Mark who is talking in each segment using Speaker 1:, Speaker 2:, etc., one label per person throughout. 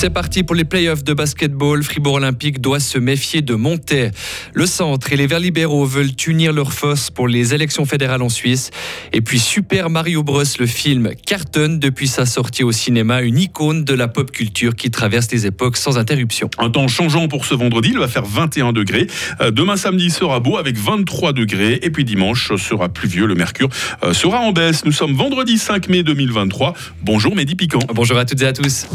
Speaker 1: C'est parti pour les playoffs de basketball. Fribourg Olympique doit se méfier de Montet. Le centre et les Verts libéraux veulent unir leurs forces pour les élections fédérales en Suisse. Et puis Super Mario Bros, le film, cartonne depuis sa sortie au cinéma, une icône de la pop culture qui traverse les époques sans interruption.
Speaker 2: Un temps changeant pour ce vendredi, il va faire 21 degrés. Euh, demain samedi sera beau avec 23 degrés. Et puis dimanche sera pluvieux. Le mercure euh, sera en baisse. Nous sommes vendredi 5 mai 2023. Bonjour Mehdi Piquant.
Speaker 1: Bonjour à toutes et à tous.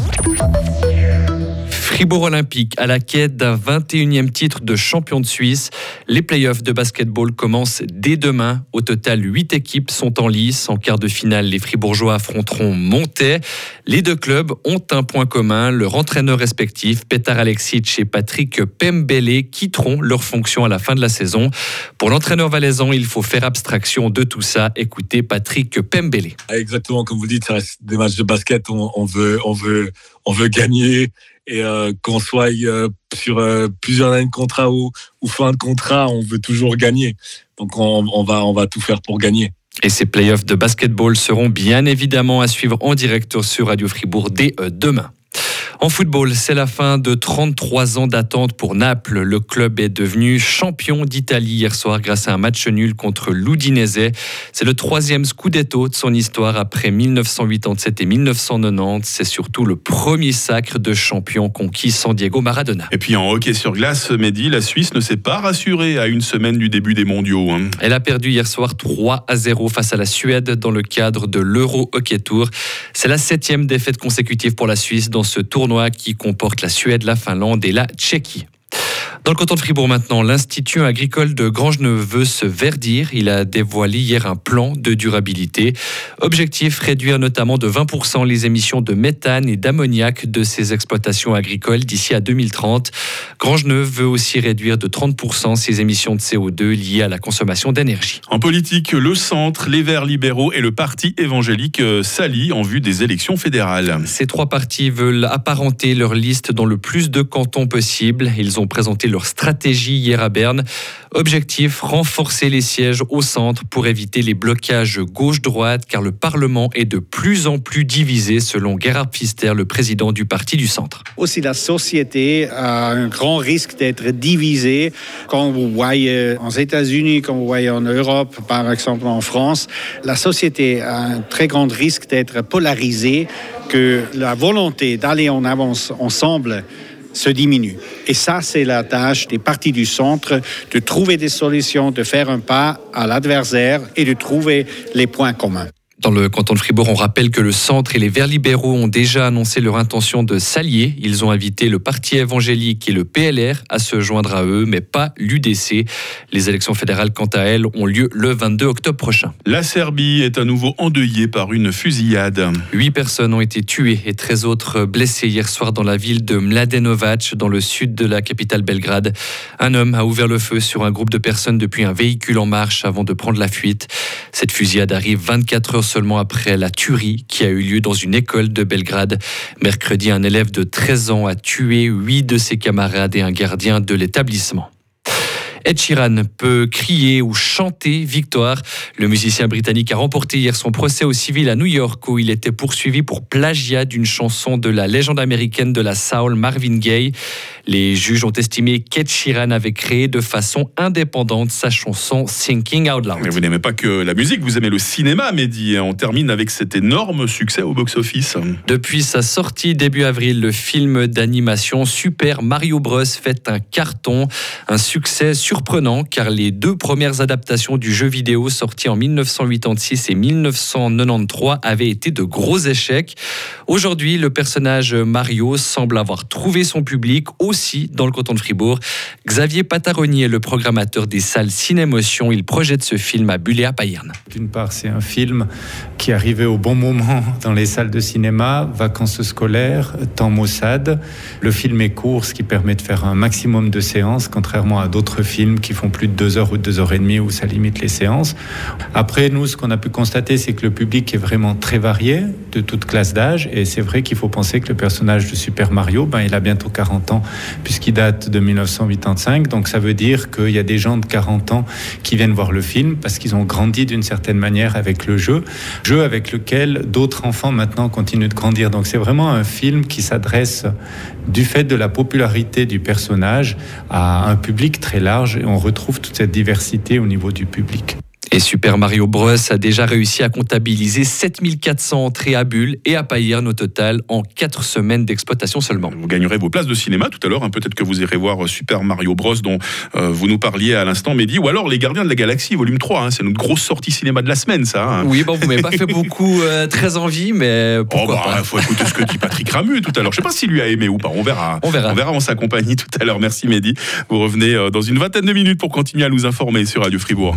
Speaker 1: Fribourg Olympique à la quête d'un 21e titre de champion de Suisse. Les playoffs de basketball commencent dès demain. Au total, 8 équipes sont en lice. En quart de finale, les Fribourgeois affronteront Montet. Les deux clubs ont un point commun. Leur entraîneur respectif, Petar Alexic et Patrick Pembele, quitteront leurs fonctions à la fin de la saison. Pour l'entraîneur valaisan, il faut faire abstraction de tout ça. Écoutez Patrick Pembele.
Speaker 3: Exactement, comme vous dites, ça reste des matchs de basket. On, veut, on veut, on veut gagner et euh, qu'on soit euh, sur euh, plusieurs années de contrat ou, fin de contrat, on veut toujours gagner. Donc on, on, va, on va tout faire pour gagner.
Speaker 1: Et ces playoffs de basketball seront bien évidemment à suivre en direct sur Radio Fribourg dès demain. En football, c'est la fin de 33 ans d'attente pour Naples. Le club est devenu champion d'Italie hier soir grâce à un match nul contre l'Udinese. C'est le troisième scudetto de son histoire après 1987 et 1990. C'est surtout le premier sacre de champion conquis sans Diego Maradona.
Speaker 2: Et puis en hockey sur glace, Mehdi, la Suisse ne s'est pas rassurée à une semaine du début des mondiaux. Hein.
Speaker 1: Elle a perdu hier soir 3 à 0 face à la Suède dans le cadre de l'Euro Hockey Tour. C'est la septième défaite consécutive pour la Suisse dans ce qui comporte la Suède, la Finlande et la Tchéquie. Dans le canton de Fribourg maintenant, l'Institut agricole de Grangeneuve veut se verdir. Il a dévoilé hier un plan de durabilité. Objectif, réduire notamment de 20% les émissions de méthane et d'ammoniac de ses exploitations agricoles d'ici à 2030. Grangeneuve veut aussi réduire de 30% ses émissions de CO2 liées à la consommation d'énergie.
Speaker 2: En politique, le centre, les Verts libéraux et le parti évangélique euh, s'allient en vue des élections fédérales.
Speaker 1: Ces trois partis veulent apparenter leur liste dans le plus de cantons possible. Ils ont présenté leur stratégie hier à Berne. Objectif, renforcer les sièges au centre pour éviter les blocages gauche-droite car le Parlement est de plus en plus divisé selon Gerhard Pfister, le président du parti du centre.
Speaker 4: Aussi la société a un grand risque d'être divisée. Quand vous voyez aux États-Unis, quand vous voyez en Europe, par exemple en France, la société a un très grand risque d'être polarisée, que la volonté d'aller en avance ensemble se diminue. Et ça, c'est la tâche des partis du centre, de trouver des solutions, de faire un pas à l'adversaire et de trouver les points communs.
Speaker 1: Dans le canton de Fribourg, on rappelle que le centre et les Verts libéraux ont déjà annoncé leur intention de s'allier. Ils ont invité le Parti évangélique et le PLR à se joindre à eux, mais pas l'UDC. Les élections fédérales, quant à elles, ont lieu le 22 octobre prochain.
Speaker 2: La Serbie est à nouveau endeuillée par une fusillade.
Speaker 1: Huit personnes ont été tuées et 13 autres blessées hier soir dans la ville de Mladenovac, dans le sud de la capitale Belgrade. Un homme a ouvert le feu sur un groupe de personnes depuis un véhicule en marche avant de prendre la fuite. Cette fusillade arrive 24 heures seulement après la tuerie qui a eu lieu dans une école de Belgrade. Mercredi, un élève de 13 ans a tué huit de ses camarades et un gardien de l'établissement. Ed Sheeran peut crier ou chanter victoire. Le musicien britannique a remporté hier son procès au civil à New York où il était poursuivi pour plagiat d'une chanson de la légende américaine de la soul Marvin Gaye. Les juges ont estimé qu'Ed Sheeran avait créé de façon indépendante sa chanson Thinking Out Loud.
Speaker 2: Mais vous n'aimez pas que la musique, vous aimez le cinéma, Mehdi. On termine avec cet énorme succès au box-office.
Speaker 1: Depuis sa sortie début avril, le film d'animation Super Mario Bros fait un carton, un succès surprenant car les deux premières adaptations du jeu vidéo sorties en 1986 et 1993 avaient été de gros échecs. Aujourd'hui, le personnage Mario semble avoir trouvé son public au aussi dans le canton de Fribourg. Xavier Pataroni est le programmateur des salles Cinémotion. Il projette ce film à Bulle à Payerne.
Speaker 5: D'une part, c'est un film qui arrivait au bon moment dans les salles de cinéma, vacances scolaires, temps maussade. Le film est court, ce qui permet de faire un maximum de séances, contrairement à d'autres films qui font plus de deux heures ou deux heures et demie où ça limite les séances. Après, nous, ce qu'on a pu constater, c'est que le public est vraiment très varié, de toute classe d'âge. Et c'est vrai qu'il faut penser que le personnage de Super Mario, ben, il a bientôt 40 ans, puisqu'il date de 1985. Donc ça veut dire qu'il y a des gens de 40 ans qui viennent voir le film parce qu'ils ont grandi d'une certaine manière avec le jeu. Jeu avec lequel d'autres enfants maintenant continuent de grandir. Donc c'est vraiment un film qui s'adresse du fait de la popularité du personnage à un public très large et on retrouve toute cette diversité au niveau du public.
Speaker 1: Et Super Mario Bros a déjà réussi à comptabiliser 7400 entrées à Bulle et à Payerne au total en 4 semaines d'exploitation seulement.
Speaker 2: Vous gagnerez vos places de cinéma tout à l'heure. Hein. Peut-être que vous irez voir Super Mario Bros dont euh, vous nous parliez à l'instant, Mehdi. Ou alors Les Gardiens de la Galaxie, volume 3. Hein. C'est notre grosse sortie cinéma de la semaine, ça. Hein.
Speaker 1: Oui, bon, vous m'avez pas fait beaucoup euh, très envie, mais pourquoi
Speaker 2: oh, bah, faut écouter ce que dit Patrick Ramu tout à l'heure. Je sais pas s'il lui a aimé ou pas. On verra.
Speaker 1: On verra.
Speaker 2: On verra en sa compagnie tout à l'heure. Merci, Mehdi. Vous revenez euh, dans une vingtaine de minutes pour continuer à nous informer sur Radio Fribourg.